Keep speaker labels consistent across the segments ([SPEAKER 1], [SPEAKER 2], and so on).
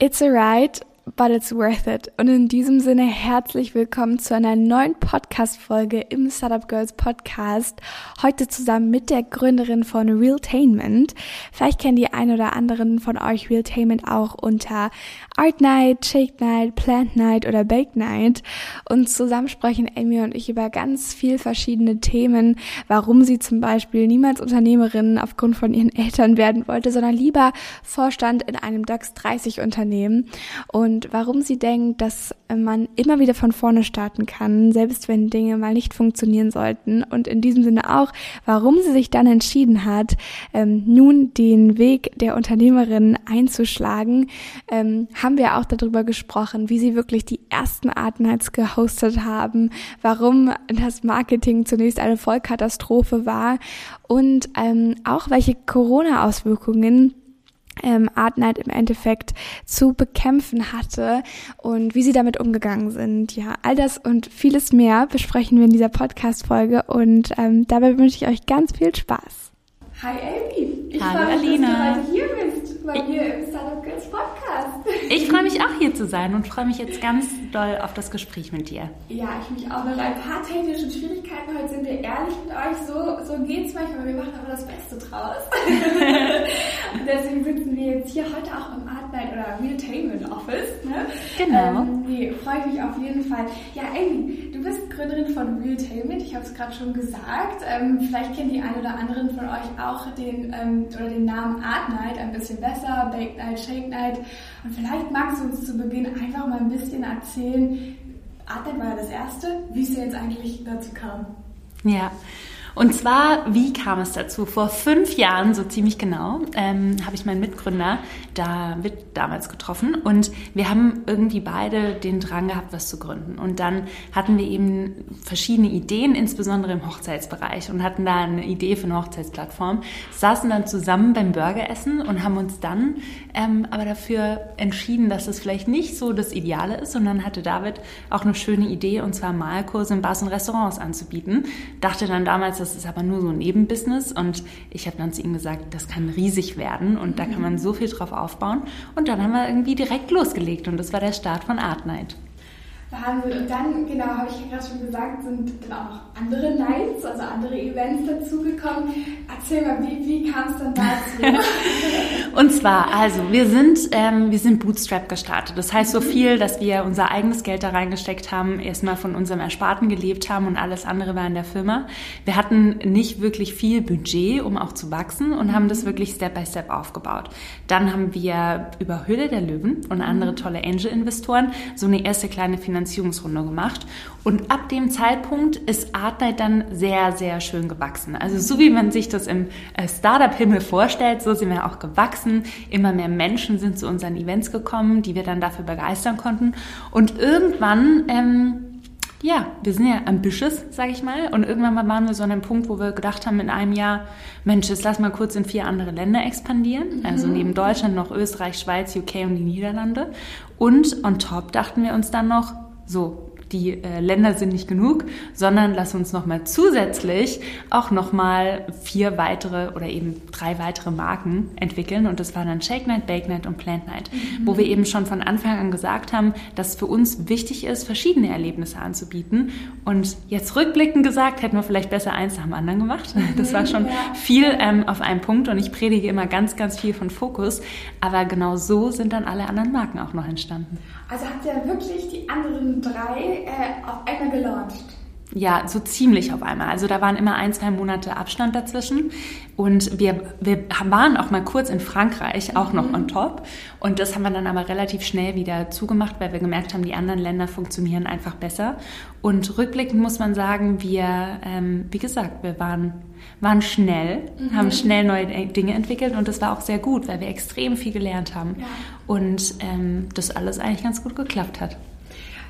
[SPEAKER 1] It's a ride but it's worth it. Und in diesem Sinne herzlich willkommen zu einer neuen Podcast-Folge im Startup Girls Podcast. Heute zusammen mit der Gründerin von Realtainment. Vielleicht kennen die ein oder anderen von euch Realtainment auch unter Art Night, Shake Night, Plant Night oder Bake Night. Und zusammen sprechen Amy und ich über ganz viel verschiedene Themen, warum sie zum Beispiel niemals Unternehmerin aufgrund von ihren Eltern werden wollte, sondern lieber Vorstand in einem DAX 30 Unternehmen. Und und warum sie denkt, dass man immer wieder von vorne starten kann, selbst wenn Dinge mal nicht funktionieren sollten. Und in diesem Sinne auch, warum sie sich dann entschieden hat, ähm, nun den Weg der Unternehmerin einzuschlagen, ähm, haben wir auch darüber gesprochen, wie sie wirklich die ersten Artnights gehostet haben, warum das Marketing zunächst eine Vollkatastrophe war und ähm, auch welche Corona-Auswirkungen ähm, Art Night im Endeffekt zu bekämpfen hatte und wie sie damit umgegangen sind. Ja, all das und vieles mehr besprechen wir in dieser Podcast-Folge und ähm, dabei wünsche ich euch ganz viel Spaß.
[SPEAKER 2] Hi Amy, ich
[SPEAKER 3] freue
[SPEAKER 2] mich,
[SPEAKER 3] Alina.
[SPEAKER 2] dass du heute hier bist bei mir im Startup Girls Podcast.
[SPEAKER 3] Ich freue mich auch hier zu sein und freue mich jetzt ganz doll auf das Gespräch mit dir.
[SPEAKER 2] Ja, ich mich auch. Nach ein paar technischen Schwierigkeiten heute sind wir ehrlich mit euch. So, so geht's manchmal. Wir machen aber das Beste draus. und deswegen sitzen wir jetzt hier heute auch im Art Night oder Realtainment Office. Ne?
[SPEAKER 3] Genau.
[SPEAKER 2] Ähm, nee, freue ich mich auf jeden Fall. Ja, Amy, du bist Gründerin von Realtainment. Ich habe es gerade schon gesagt. Ähm, vielleicht kennen die ein oder anderen von euch auch den ähm, oder den Namen Art Night ein bisschen besser. Bake Night, Shake Night. Und vielleicht magst du uns zu Beginn einfach mal ein bisschen erzählen. Art Night war ja das erste. Wie es jetzt eigentlich dazu kam.
[SPEAKER 3] Ja, und zwar, wie kam es dazu? Vor fünf Jahren, so ziemlich genau, ähm, habe ich meinen Mitgründer David damals getroffen und wir haben irgendwie beide den Drang gehabt, was zu gründen. Und dann hatten wir eben verschiedene Ideen, insbesondere im Hochzeitsbereich und hatten da eine Idee für eine Hochzeitsplattform, saßen dann zusammen beim Burgeressen und haben uns dann ähm, aber dafür entschieden, dass das vielleicht nicht so das Ideale ist. Und dann hatte David auch eine schöne Idee, und zwar Malkurse in Bars und Restaurants anzubieten. Dachte dann damals, das ist aber nur so ein Nebenbusiness. Und ich habe dann zu ihm gesagt, das kann riesig werden und da kann man so viel drauf aufbauen. Und dann haben wir irgendwie direkt losgelegt und das war der Start von Art Night.
[SPEAKER 2] Wahnsinn. Und dann, genau, habe ich ja gerade schon gesagt, sind dann auch noch andere Nights, also andere Events dazugekommen. Erzähl mal, wie, wie kam es dann dazu?
[SPEAKER 3] Und zwar, also wir sind, ähm, wir sind Bootstrap gestartet. Das heißt so viel, dass wir unser eigenes Geld da reingesteckt haben, erstmal von unserem Ersparten gelebt haben und alles andere war in der Firma. Wir hatten nicht wirklich viel Budget, um auch zu wachsen und haben das wirklich Step by Step aufgebaut. Dann haben wir über Höhle der Löwen und andere tolle Angel-Investoren so eine erste kleine Finanzierungsrunde gemacht. Und ab dem Zeitpunkt ist Artnight dann sehr, sehr schön gewachsen. Also so wie man sich das im äh, Startup-Himmel vorstellt, so sind wir auch gewachsen. Immer mehr Menschen sind zu unseren Events gekommen, die wir dann dafür begeistern konnten. Und irgendwann, ähm, ja, wir sind ja ambitious, sage ich mal. Und irgendwann mal waren wir so an einem Punkt, wo wir gedacht haben in einem Jahr, Mensch, jetzt lass mal kurz in vier andere Länder expandieren. Mhm. Also neben Deutschland noch Österreich, Schweiz, UK und die Niederlande. Und on top dachten wir uns dann noch, so, die äh, Länder sind nicht genug, sondern lass uns nochmal zusätzlich auch nochmal vier weitere oder eben drei weitere Marken entwickeln. Und das war dann Shake Night, Bake Night und Plant Night, mhm. wo wir eben schon von Anfang an gesagt haben, dass es für uns wichtig ist, verschiedene Erlebnisse anzubieten. Und jetzt rückblickend gesagt, hätten wir vielleicht besser eins nach dem anderen gemacht. Mhm, das war schon ja. viel ähm, auf einen Punkt und ich predige immer ganz, ganz viel von Fokus. Aber genau so sind dann alle anderen Marken auch noch entstanden.
[SPEAKER 2] Also habt ihr wirklich die anderen drei äh, auf einmal gelauncht?
[SPEAKER 3] Ja, so ziemlich auf einmal. Also da waren immer ein, zwei Monate Abstand dazwischen. Und wir, wir waren auch mal kurz in Frankreich, auch noch on top. Und das haben wir dann aber relativ schnell wieder zugemacht, weil wir gemerkt haben, die anderen Länder funktionieren einfach besser. Und rückblickend muss man sagen, wir, ähm, wie gesagt, wir waren, waren schnell, mhm. haben schnell neue Dinge entwickelt und das war auch sehr gut, weil wir extrem viel gelernt haben. Ja. Und ähm, das alles eigentlich ganz gut geklappt hat.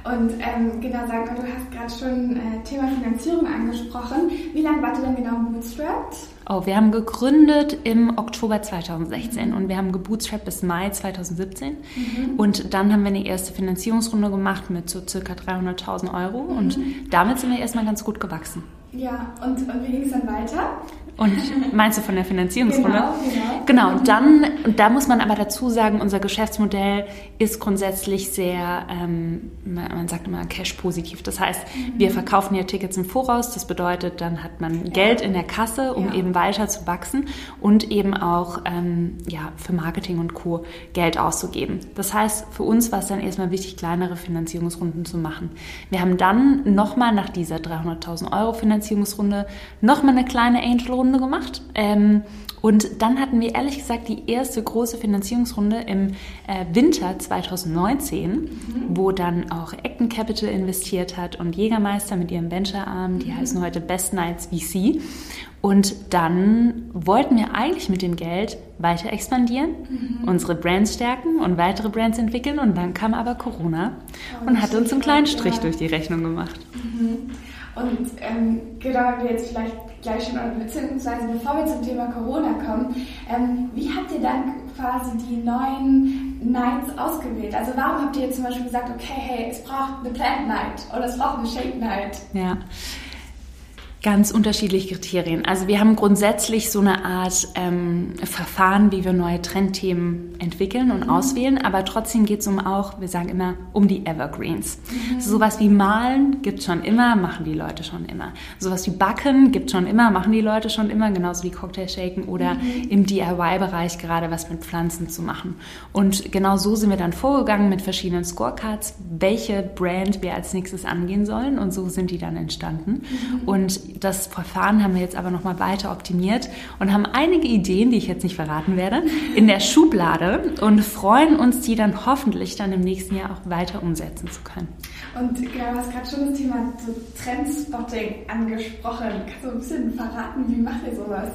[SPEAKER 2] Und ähm, genau, sag mal, du hast gerade schon äh, Thema Finanzierung angesprochen. Wie lange wart ihr denn genau bootstrapped?
[SPEAKER 3] Oh, wir haben gegründet im Oktober 2016 mhm. und wir haben gebootstrapped bis Mai 2017. Mhm. Und dann haben wir eine erste Finanzierungsrunde gemacht mit so circa 300.000 Euro mhm. und damit sind wir erstmal ganz gut gewachsen.
[SPEAKER 2] Ja, und, und wie ging es dann weiter?
[SPEAKER 3] Und meinst du von der Finanzierungsrunde?
[SPEAKER 2] Genau, genau.
[SPEAKER 3] Genau, und dann, und da muss man aber dazu sagen, unser Geschäftsmodell ist grundsätzlich sehr, ähm, man sagt immer Cash-positiv. Das heißt, mhm. wir verkaufen ja Tickets im Voraus. Das bedeutet, dann hat man ja. Geld in der Kasse, um ja. eben weiter zu wachsen und eben auch ähm, ja, für Marketing und Co. Geld auszugeben. Das heißt, für uns war es dann erstmal wichtig, kleinere Finanzierungsrunden zu machen. Wir haben dann nochmal nach dieser 300.000 Euro Finanzierungsrunde nochmal eine kleine Angel-Runde gemacht. Ähm, und dann hatten wir ehrlich gesagt die erste große Finanzierungsrunde im äh, Winter 2019, mhm. wo dann auch Acton Capital investiert hat und Jägermeister mit ihrem Venture-Arm, die mhm. heißen heute Best Nights VC. Und dann wollten wir eigentlich mit dem Geld weiter expandieren, mhm. unsere Brands stärken und weitere Brands entwickeln. Und dann kam aber Corona oh, und hat uns einen kleinen Strich ja. durch die Rechnung gemacht.
[SPEAKER 2] Und ähm, genau, wenn wir jetzt vielleicht gleich schon, beziehungsweise bevor wir zum Thema Corona kommen, ähm, wie habt ihr dann quasi die neuen Nights ausgewählt? Also warum habt ihr zum Beispiel gesagt, okay, hey, es braucht eine Plant Night oder es braucht eine Shake Night?
[SPEAKER 3] Ja. Ganz unterschiedliche Kriterien. Also wir haben grundsätzlich so eine Art ähm, Verfahren, wie wir neue Trendthemen entwickeln und mhm. auswählen, aber trotzdem geht es um auch, wir sagen immer, um die Evergreens. Mhm. Sowas wie Malen gibt schon immer, machen die Leute schon immer. Sowas wie Backen gibt schon immer, machen die Leute schon immer, genauso wie Cocktail shaken oder mhm. im DIY-Bereich gerade was mit Pflanzen zu machen. Und genau so sind wir dann vorgegangen mit verschiedenen Scorecards, welche Brand wir als nächstes angehen sollen und so sind die dann entstanden. Mhm. Und das Verfahren haben wir jetzt aber nochmal weiter optimiert und haben einige Ideen, die ich jetzt nicht verraten werde, in der Schublade und freuen uns, die dann hoffentlich dann im nächsten Jahr auch weiter umsetzen zu können.
[SPEAKER 2] Und genau, du hast gerade schon das Thema so Trendspotting angesprochen. Kannst du ein bisschen verraten, wie macht ihr sowas?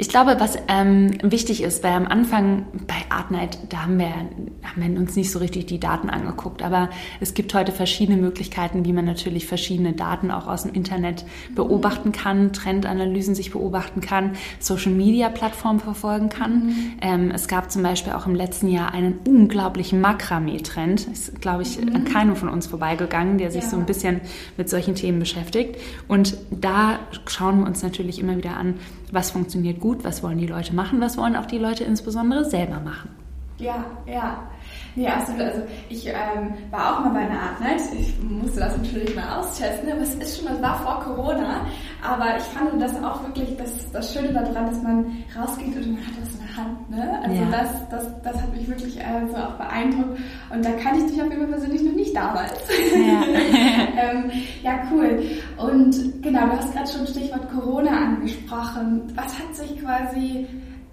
[SPEAKER 3] Ich glaube, was ähm, wichtig ist, weil am Anfang bei Artnight, da haben wir, haben wir uns nicht so richtig die Daten angeguckt, aber es gibt heute verschiedene Möglichkeiten, wie man natürlich verschiedene Daten auch aus dem Internet beobachten kann, Trendanalysen sich beobachten kann, Social-Media-Plattformen verfolgen kann. Mhm. Ähm, es gab zum Beispiel auch im letzten Jahr einen unglaublichen Makramee-Trend, ist, glaube ich, mhm. an keinem von uns vorbeigegangen, der sich ja. so ein bisschen mit solchen Themen beschäftigt. Und da schauen wir uns natürlich immer wieder an, was funktioniert gut, was wollen die Leute machen, was wollen auch die Leute insbesondere selber machen.
[SPEAKER 2] Ja, ja. Nee, absolut. Also ich ähm, war auch mal bei einer Art Night. Ich musste das natürlich mal austesten, aber es ist schon, es war vor Corona. Aber ich fand das auch wirklich das, das Schöne daran, dass man rausgeht und man hat das Hand. Ne? Also ja. das, das, das hat mich wirklich äh, so auch beeindruckt. Und da kannte ich dich auf jeden Fall persönlich noch nicht damals. Ja, ähm, ja cool. Und genau, du hast gerade schon Stichwort Corona angesprochen. Was hat sich quasi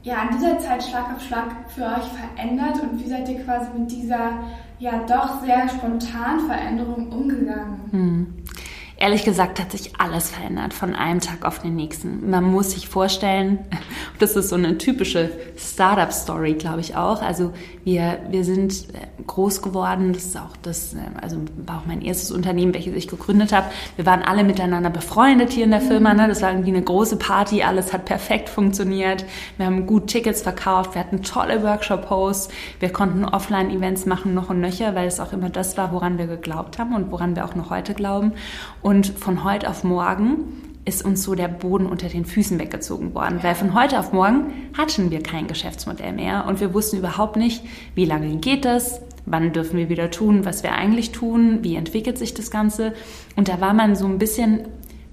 [SPEAKER 2] ja, in dieser Zeit Schlag auf Schlag für euch verändert und wie seid ihr quasi mit dieser ja doch sehr spontanen Veränderung umgegangen?
[SPEAKER 3] Hm. Ehrlich gesagt hat sich alles verändert von einem Tag auf den nächsten. Man muss sich vorstellen, das ist so eine typische Startup-Story, glaube ich auch. Also wir, wir sind äh, groß geworden, das ist auch das, äh, also war auch mein erstes Unternehmen, welches ich gegründet habe. Wir waren alle miteinander befreundet hier in der Firma. Ne? Das war irgendwie eine große Party, alles hat perfekt funktioniert. Wir haben gut Tickets verkauft, wir hatten tolle Workshop-Hosts, wir konnten Offline-Events machen, noch und nöcher, weil es auch immer das war, woran wir geglaubt haben und woran wir auch noch heute glauben. Und von heute auf morgen ist uns so der Boden unter den Füßen weggezogen worden, weil von heute auf morgen hatten wir kein Geschäftsmodell mehr. Und wir wussten überhaupt nicht, wie lange geht das, wann dürfen wir wieder tun, was wir eigentlich tun, wie entwickelt sich das Ganze. Und da war man so ein bisschen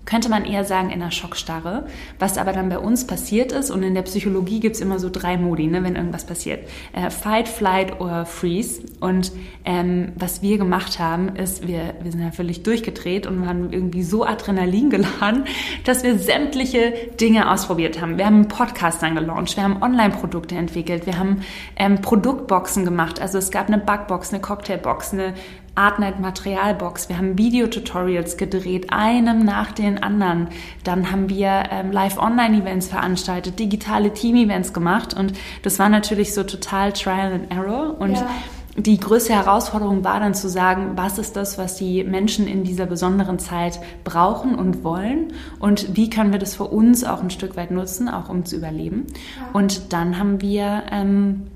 [SPEAKER 3] könnte man eher sagen, in einer Schockstarre. Was aber dann bei uns passiert ist, und in der Psychologie gibt es immer so drei Modi, ne, wenn irgendwas passiert. Äh, fight, Flight oder Freeze. Und ähm, was wir gemacht haben, ist, wir, wir sind ja völlig durchgedreht und waren irgendwie so Adrenalin geladen, dass wir sämtliche Dinge ausprobiert haben. Wir haben einen Podcast dann gelauncht, wir haben Online-Produkte entwickelt, wir haben ähm, Produktboxen gemacht. Also es gab eine Bugbox, eine Cocktailbox, eine Artnight Materialbox. Wir haben Videotutorials gedreht, einem nach den anderen. Dann haben wir ähm, Live-Online-Events veranstaltet, digitale Team-Events gemacht und das war natürlich so total Trial and Error und ja. Die größte Herausforderung war dann zu sagen, was ist das, was die Menschen in dieser besonderen Zeit brauchen und wollen und wie können wir das für uns auch ein Stück weit nutzen, auch um zu überleben. Ja. Und dann haben wir ähm,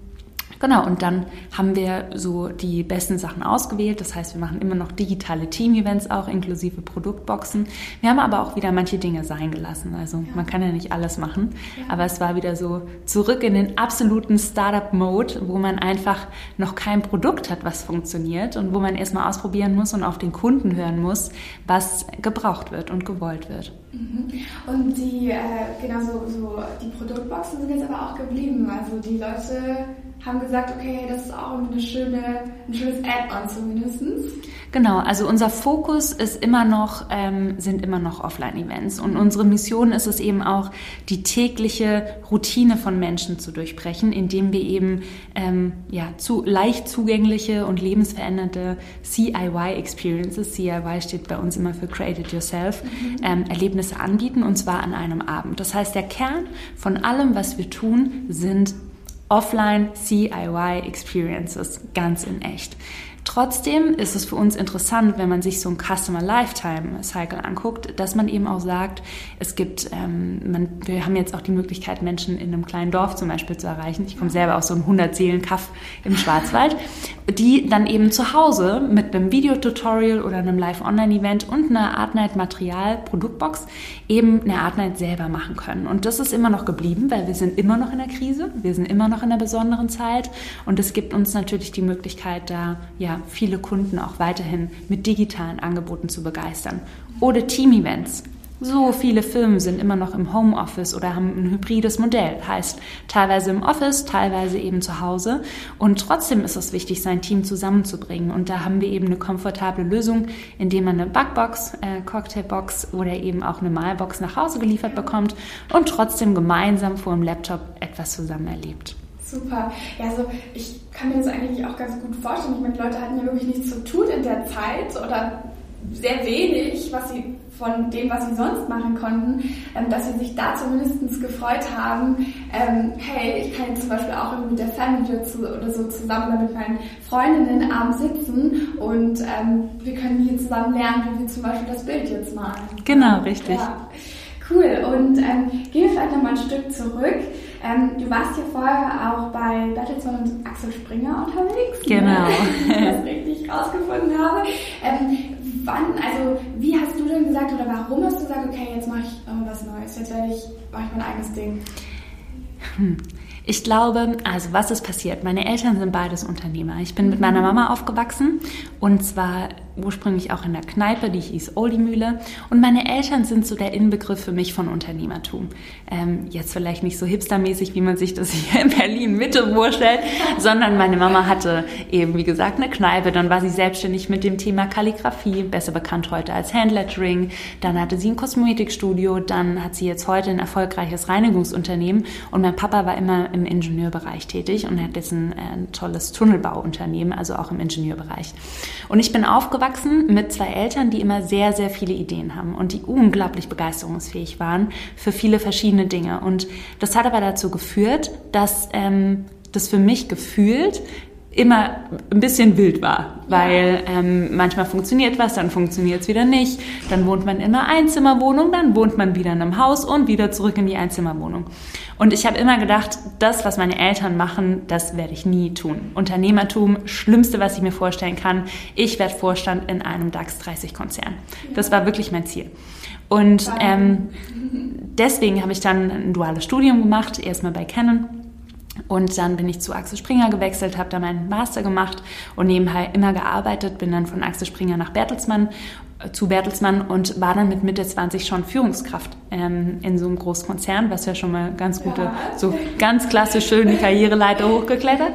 [SPEAKER 3] Genau, und dann haben wir so die besten Sachen ausgewählt. Das heißt, wir machen immer noch digitale Team-Events auch, inklusive Produktboxen. Wir haben aber auch wieder manche Dinge sein gelassen. Also ja. man kann ja nicht alles machen. Ja. Aber es war wieder so zurück in den absoluten Startup-Mode, wo man einfach noch kein Produkt hat, was funktioniert und wo man erstmal ausprobieren muss und auf den Kunden hören muss, was gebraucht wird und gewollt wird.
[SPEAKER 2] Mhm. Und die, äh, genau so, so, die Produktboxen sind jetzt aber auch geblieben. Also die Leute haben gesagt, okay, das ist auch eine schöne, ein schönes Add-on zumindest.
[SPEAKER 3] Genau, also unser Fokus ist immer noch, ähm, sind immer noch Offline-Events und unsere Mission ist es eben auch, die tägliche Routine von Menschen zu durchbrechen, indem wir eben ähm, ja, zu, leicht zugängliche und lebensverändernde CIY-Experiences, CIY steht bei uns immer für Create It Yourself, mhm. ähm, Erlebnisse anbieten und zwar an einem Abend. Das heißt, der Kern von allem, was wir tun, sind Offline CIY Experiences ganz in echt. Trotzdem ist es für uns interessant, wenn man sich so ein Customer Lifetime Cycle anguckt, dass man eben auch sagt, es gibt, ähm, man, wir haben jetzt auch die Möglichkeit, Menschen in einem kleinen Dorf zum Beispiel zu erreichen. Ich komme selber aus so einem 100-Seelen-Kaff im Schwarzwald, die dann eben zu Hause mit einem Videotutorial oder einem Live-Online-Event und einer Artnight-Material-Produktbox eben eine Artnight selber machen können. Und das ist immer noch geblieben, weil wir sind immer noch in der Krise, wir sind immer noch in einer besonderen Zeit und es gibt uns natürlich die Möglichkeit, da ja viele Kunden auch weiterhin mit digitalen Angeboten zu begeistern. Oder Team-Events. So viele Firmen sind immer noch im Homeoffice oder haben ein hybrides Modell. Heißt, teilweise im Office, teilweise eben zu Hause. Und trotzdem ist es wichtig, sein Team zusammenzubringen. Und da haben wir eben eine komfortable Lösung, indem man eine Backbox, äh, Cocktailbox oder eben auch eine Malbox nach Hause geliefert bekommt und trotzdem gemeinsam vor dem Laptop etwas zusammen erlebt.
[SPEAKER 2] Super. Ja, also ich kann mir das eigentlich auch ganz gut vorstellen. Ich meine, Leute hatten ja wirklich nichts zu tun in der Zeit oder sehr wenig, was sie von dem, was sie sonst machen konnten, ähm, dass sie sich da zumindest gefreut haben, ähm, hey, ich kann jetzt zum Beispiel auch mit der Family oder so zusammen oder mit meinen Freundinnen abends sitzen und ähm, wir können hier zusammen lernen, wie wir zum Beispiel das Bild jetzt malen.
[SPEAKER 3] Genau, richtig.
[SPEAKER 2] Ja. Cool. Und ähm, gehen wir vielleicht nochmal ein Stück zurück. Ähm, du warst ja vorher auch bei Bertelsmann und Axel Springer unterwegs.
[SPEAKER 3] Ne? Genau.
[SPEAKER 2] Wenn ich das richtig rausgefunden habe. Ähm, wann, also wie hast du denn gesagt oder warum hast du gesagt, okay, jetzt mache ich was Neues, jetzt werde ich, mache ich mein eigenes Ding?
[SPEAKER 3] Hm. Ich glaube, also was ist passiert? Meine Eltern sind beides Unternehmer. Ich bin mit meiner Mama aufgewachsen und zwar ursprünglich auch in der Kneipe, die hieß Oldie Mühle. Und meine Eltern sind so der Inbegriff für mich von Unternehmertum. Ähm, jetzt vielleicht nicht so hipstermäßig, wie man sich das hier in Berlin Mitte vorstellt, sondern meine Mama hatte eben, wie gesagt, eine Kneipe. Dann war sie selbstständig mit dem Thema Kalligrafie, besser bekannt heute als Handlettering. Dann hatte sie ein Kosmetikstudio. Dann hat sie jetzt heute ein erfolgreiches Reinigungsunternehmen. Und mein Papa war immer im Ingenieurbereich tätig und hat jetzt ein, ein tolles Tunnelbauunternehmen, also auch im Ingenieurbereich. Und ich bin aufgewachsen aufgewachsen mit zwei Eltern, die immer sehr, sehr viele Ideen haben und die unglaublich begeisterungsfähig waren für viele verschiedene Dinge. Und das hat aber dazu geführt, dass ähm, das für mich gefühlt immer ein bisschen wild war, weil ähm, manchmal funktioniert was, dann funktioniert es wieder nicht, dann wohnt man in einer Einzimmerwohnung, dann wohnt man wieder in einem Haus und wieder zurück in die Einzimmerwohnung. Und ich habe immer gedacht, das, was meine Eltern machen, das werde ich nie tun. Unternehmertum, schlimmste, was ich mir vorstellen kann. Ich werde Vorstand in einem DAX 30 Konzern. Das war wirklich mein Ziel. Und ähm, deswegen habe ich dann ein duales Studium gemacht, erstmal bei Canon und dann bin ich zu Axel Springer gewechselt, habe da meinen Master gemacht und nebenbei immer gearbeitet, bin dann von Axel Springer nach Bertelsmann äh, zu Bertelsmann und war dann mit Mitte 20 schon Führungskraft ähm, in so einem Großkonzern, was ja schon mal ganz gute, ja. so ganz klassisch schön die Karriereleiter hochgeklettert.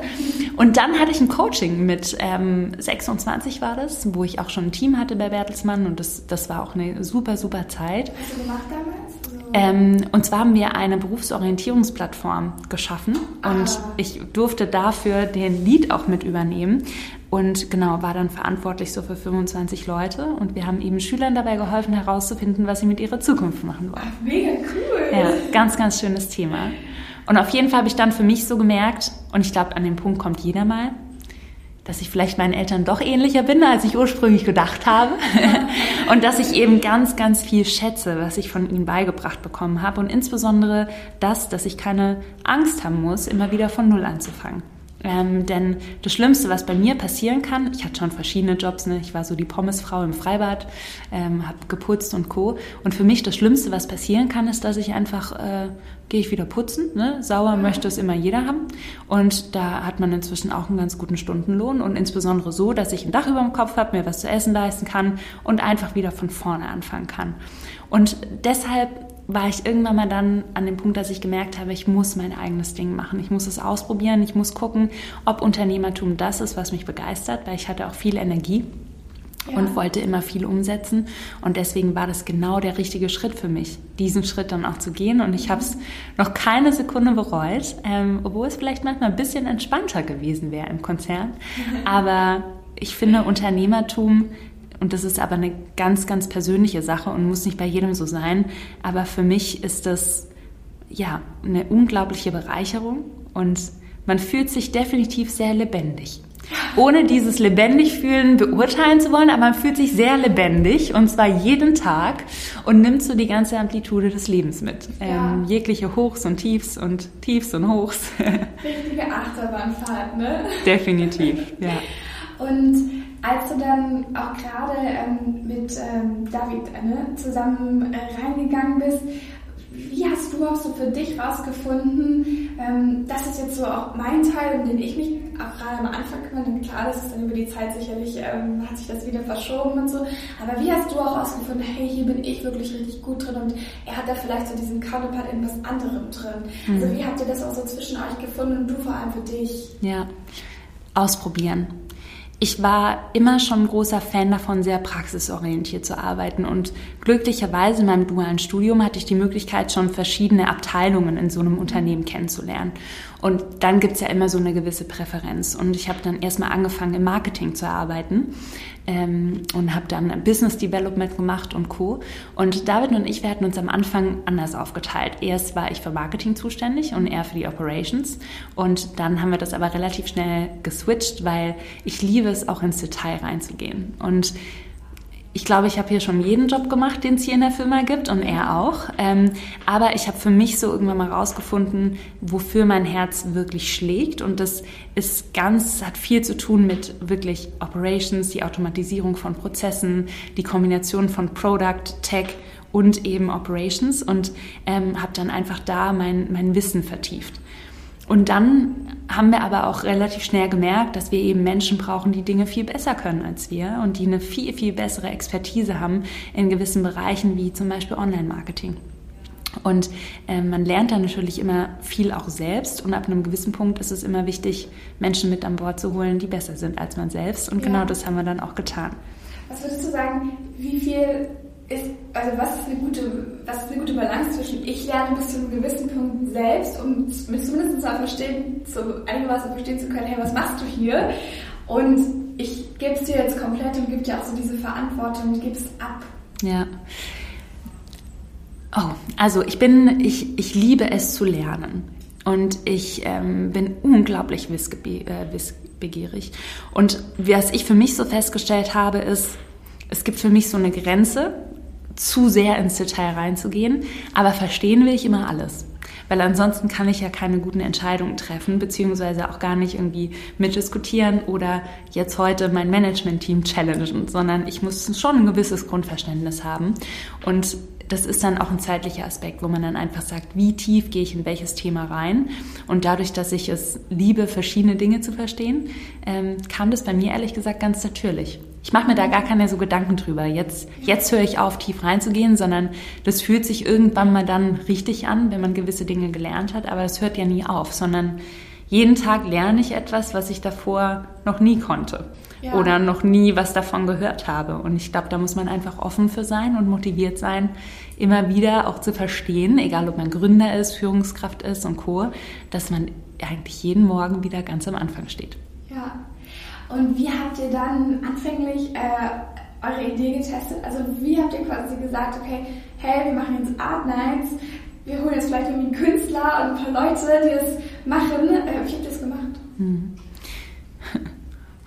[SPEAKER 3] Und dann hatte ich ein Coaching mit ähm, 26 war das, wo ich auch schon ein Team hatte bei Bertelsmann und das, das war auch eine super, super Zeit.
[SPEAKER 2] Was hast du gemacht damals?
[SPEAKER 3] Ähm, und zwar haben wir eine Berufsorientierungsplattform geschaffen und ah. ich durfte dafür den Lead auch mit übernehmen und genau war dann verantwortlich so für 25 Leute und wir haben eben Schülern dabei geholfen herauszufinden, was sie mit ihrer Zukunft machen wollen.
[SPEAKER 2] Ach, mega cool.
[SPEAKER 3] Ja, ganz, ganz schönes Thema. Und auf jeden Fall habe ich dann für mich so gemerkt, und ich glaube, an dem Punkt kommt jeder mal, dass ich vielleicht meinen Eltern doch ähnlicher bin, als ich ursprünglich gedacht habe. und dass ich eben ganz, ganz viel schätze, was ich von ihnen beigebracht bekommen habe. Und insbesondere das, dass ich keine Angst haben muss, immer wieder von Null anzufangen. Ähm, denn das Schlimmste, was bei mir passieren kann, ich hatte schon verschiedene Jobs, ne? ich war so die Pommesfrau im Freibad, ähm, habe geputzt und co. Und für mich das Schlimmste, was passieren kann, ist, dass ich einfach, äh, gehe ich wieder putzen, ne? sauer möchte es immer jeder haben. Und da hat man inzwischen auch einen ganz guten Stundenlohn und insbesondere so, dass ich ein Dach über dem Kopf habe, mir was zu essen leisten kann und einfach wieder von vorne anfangen kann. Und deshalb war ich irgendwann mal dann an dem Punkt, dass ich gemerkt habe, ich muss mein eigenes Ding machen. Ich muss es ausprobieren. Ich muss gucken, ob Unternehmertum das ist, was mich begeistert, weil ich hatte auch viel Energie. Ja. und wollte immer viel umsetzen. Und deswegen war das genau der richtige Schritt für mich, diesen Schritt dann auch zu gehen. Und ich habe es noch keine Sekunde bereut, ähm, obwohl es vielleicht manchmal ein bisschen entspannter gewesen wäre im Konzern. Aber ich finde, Unternehmertum und das ist aber eine ganz, ganz persönliche Sache und muss nicht bei jedem so sein. Aber für mich ist das ja eine unglaubliche Bereicherung und man fühlt sich definitiv sehr lebendig. Ohne dieses lebendig fühlen beurteilen zu wollen, aber man fühlt sich sehr lebendig und zwar jeden Tag und nimmt so die ganze Amplitude des Lebens mit. Ja. Ähm, jegliche Hochs und Tiefs und Tiefs und Hochs.
[SPEAKER 2] Richtige Achterbahnfahrt, ne?
[SPEAKER 3] Definitiv, ja.
[SPEAKER 2] Und als du dann auch gerade ähm, mit ähm, David äh, ne, zusammen äh, reingegangen bist, wie hast du auch so für dich rausgefunden, ähm, das ist jetzt so auch mein Teil, um den ich mich auch gerade am Anfang kümmere. Und klar, das ist dann über die Zeit sicherlich, ähm, hat sich das wieder verschoben und so. Aber wie hast du auch rausgefunden, hey, hier bin ich wirklich richtig gut drin und er hat da vielleicht so diesen Counterpart in was anderem drin. Also mhm. Also wie habt ihr das auch so zwischen euch gefunden und du vor allem für dich?
[SPEAKER 3] Ja, ausprobieren ich war immer schon großer Fan davon, sehr praxisorientiert zu arbeiten. Und glücklicherweise in meinem dualen Studium hatte ich die Möglichkeit, schon verschiedene Abteilungen in so einem Unternehmen kennenzulernen. Und dann gibt's ja immer so eine gewisse Präferenz. Und ich habe dann erstmal angefangen, im Marketing zu arbeiten ähm, und habe dann Business Development gemacht und Co. Und David und ich, wir hatten uns am Anfang anders aufgeteilt. Erst war ich für Marketing zuständig und er für die Operations. Und dann haben wir das aber relativ schnell geswitcht, weil ich liebe es, auch ins Detail reinzugehen. Und ich glaube, ich habe hier schon jeden Job gemacht, den es hier in der Firma gibt und er auch. Ähm, aber ich habe für mich so irgendwann mal rausgefunden, wofür mein Herz wirklich schlägt. Und das ist ganz, hat viel zu tun mit wirklich Operations, die Automatisierung von Prozessen, die Kombination von Product, Tech und eben Operations und ähm, habe dann einfach da mein, mein Wissen vertieft. Und dann haben wir aber auch relativ schnell gemerkt, dass wir eben Menschen brauchen, die Dinge viel besser können als wir und die eine viel, viel bessere Expertise haben in gewissen Bereichen wie zum Beispiel Online-Marketing. Und äh, man lernt dann natürlich immer viel auch selbst und ab einem gewissen Punkt ist es immer wichtig, Menschen mit an Bord zu holen, die besser sind als man selbst. Und genau ja. genau das haben wir dann auch getan.
[SPEAKER 2] Was würdest du sagen, wie viel ist, also was ist eine gute, was ist eine gute Balance zwischen ich lerne bis zu einem gewissen Punkt selbst, um zumindest mal verstehen, so einigermaßen verstehen zu können, hey, was machst du hier? Und ich gebe es dir jetzt komplett und gebe dir auch so diese Verantwortung, gebe es ab.
[SPEAKER 3] Ja. Oh, also ich bin, ich, ich liebe es zu lernen. Und ich ähm, bin unglaublich. Äh, wissbegierig. Und was ich für mich so festgestellt habe, ist, es gibt für mich so eine Grenze, zu sehr ins Detail reinzugehen, aber verstehen will ich immer alles. Weil ansonsten kann ich ja keine guten Entscheidungen treffen, beziehungsweise auch gar nicht irgendwie mitdiskutieren oder jetzt heute mein Management-Team challengen, sondern ich muss schon ein gewisses Grundverständnis haben. Und das ist dann auch ein zeitlicher Aspekt, wo man dann einfach sagt, wie tief gehe ich in welches Thema rein. Und dadurch, dass ich es liebe, verschiedene Dinge zu verstehen, ähm, kam das bei mir ehrlich gesagt ganz natürlich. Ich mache mir da gar keine so Gedanken drüber. Jetzt, jetzt höre ich auf, tief reinzugehen, sondern das fühlt sich irgendwann mal dann richtig an, wenn man gewisse Dinge gelernt hat. Aber es hört ja nie auf, sondern jeden Tag lerne ich etwas, was ich davor noch nie konnte ja. oder noch nie was davon gehört habe. Und ich glaube, da muss man einfach offen für sein und motiviert sein, immer wieder auch zu verstehen, egal ob man Gründer ist, Führungskraft ist und Co., dass man eigentlich jeden Morgen wieder ganz am Anfang steht.
[SPEAKER 2] Ja. Und wie habt ihr dann anfänglich äh, eure Idee getestet? Also wie habt ihr quasi gesagt, okay, hey, wir machen jetzt Art Nights, wir holen jetzt vielleicht irgendwie einen Künstler und ein paar Leute, die das machen. Äh, wie habt ihr das gemacht? Hm.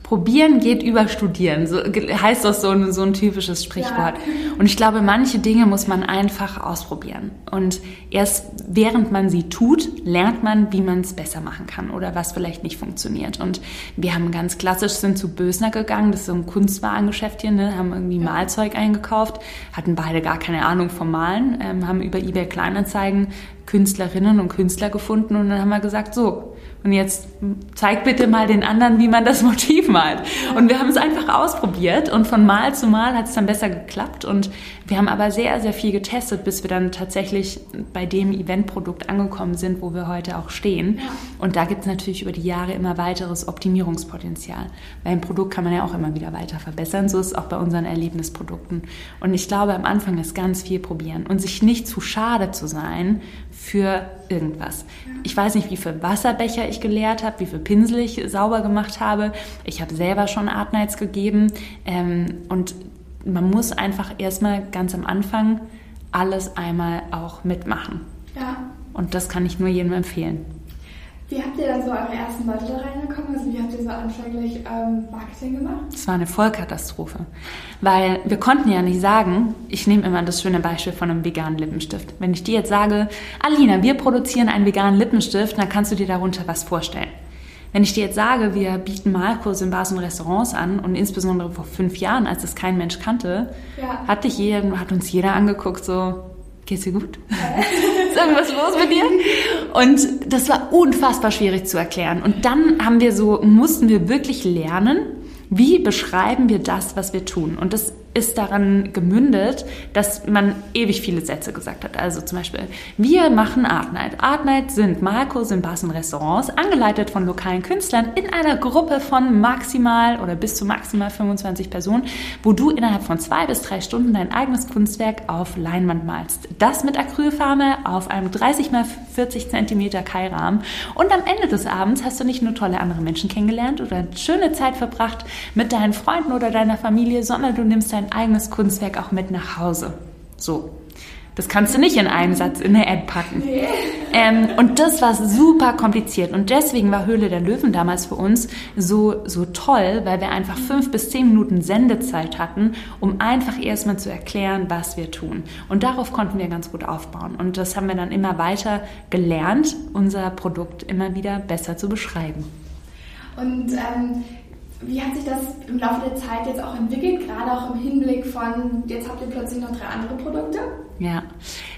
[SPEAKER 3] Probieren geht über Studieren, so heißt das so ein, so ein typisches Sprichwort. Ja. Und ich glaube, manche Dinge muss man einfach ausprobieren. Und erst während man sie tut, lernt man, wie man es besser machen kann oder was vielleicht nicht funktioniert. Und wir haben ganz klassisch sind zu Bösner gegangen, das ist so ein Kunstwarengeschäft hier, ne, haben irgendwie ja. Malzeug eingekauft, hatten beide gar keine Ahnung vom Malen, ähm, haben über eBay Kleinanzeigen Künstlerinnen und Künstler gefunden und dann haben wir gesagt, so, und jetzt zeig bitte mal den anderen, wie man das Motiv malt. Und wir haben es einfach ausprobiert und von Mal zu Mal hat es dann besser geklappt. Und wir haben aber sehr, sehr viel getestet, bis wir dann tatsächlich bei dem Eventprodukt angekommen sind, wo wir heute auch stehen. Und da gibt es natürlich über die Jahre immer weiteres Optimierungspotenzial. Weil ein Produkt kann man ja auch immer wieder weiter verbessern. So ist es auch bei unseren Erlebnisprodukten. Und ich glaube, am Anfang ist ganz viel probieren und sich nicht zu schade zu sein für irgendwas. Ich weiß nicht, wie viel Wasserbecher ich geleert habe, wie viel Pinsel ich sauber gemacht habe. Ich habe selber schon Art Nights gegeben. Ähm, und man muss einfach erstmal ganz am Anfang alles einmal auch mitmachen. Ja. Und das kann ich nur jedem empfehlen.
[SPEAKER 2] Wie habt ihr dann so eure ersten Leute da reingekommen? Also wie habt ihr so anfänglich ähm, Marketing gemacht?
[SPEAKER 3] Es war eine Vollkatastrophe, weil wir konnten ja nicht sagen, ich nehme immer das schöne Beispiel von einem veganen Lippenstift. Wenn ich dir jetzt sage, Alina, wir produzieren einen veganen Lippenstift, dann kannst du dir darunter was vorstellen. Wenn ich dir jetzt sage, wir bieten Malkurse in Bars und Restaurants an und insbesondere vor fünf Jahren, als das kein Mensch kannte, ja. hat, dich jeder, hat uns jeder angeguckt, so, geht's dir gut? ist irgendwas los mit dir? Und das war unfassbar schwierig zu erklären. Und dann haben wir so, mussten wir wirklich lernen, wie beschreiben wir das, was wir tun? Und das ist daran gemündet, dass man ewig viele Sätze gesagt hat. Also zum Beispiel, wir machen Art Night. Art Night sind Marco, und Restaurants, angeleitet von lokalen Künstlern in einer Gruppe von maximal oder bis zu maximal 25 Personen, wo du innerhalb von zwei bis drei Stunden dein eigenes Kunstwerk auf Leinwand malst. Das mit Acrylfarbe auf einem 30 mal 40 Zentimeter Keilrahmen. Und am Ende des Abends hast du nicht nur tolle andere Menschen kennengelernt oder schöne Zeit verbracht mit deinen Freunden oder deiner Familie, sondern du nimmst dein dein eigenes Kunstwerk auch mit nach Hause. So. Das kannst du nicht in einem Satz in eine Ad packen. Ähm, und das war super kompliziert. Und deswegen war Höhle der Löwen damals für uns so, so toll, weil wir einfach fünf bis zehn Minuten Sendezeit hatten, um einfach erstmal zu erklären, was wir tun. Und darauf konnten wir ganz gut aufbauen. Und das haben wir dann immer weiter gelernt, unser Produkt immer wieder besser zu beschreiben.
[SPEAKER 2] Und ähm, wie hat sich das im Laufe der Zeit jetzt auch entwickelt, gerade auch im Hinblick von, jetzt habt ihr plötzlich noch drei andere Produkte?
[SPEAKER 3] Ja,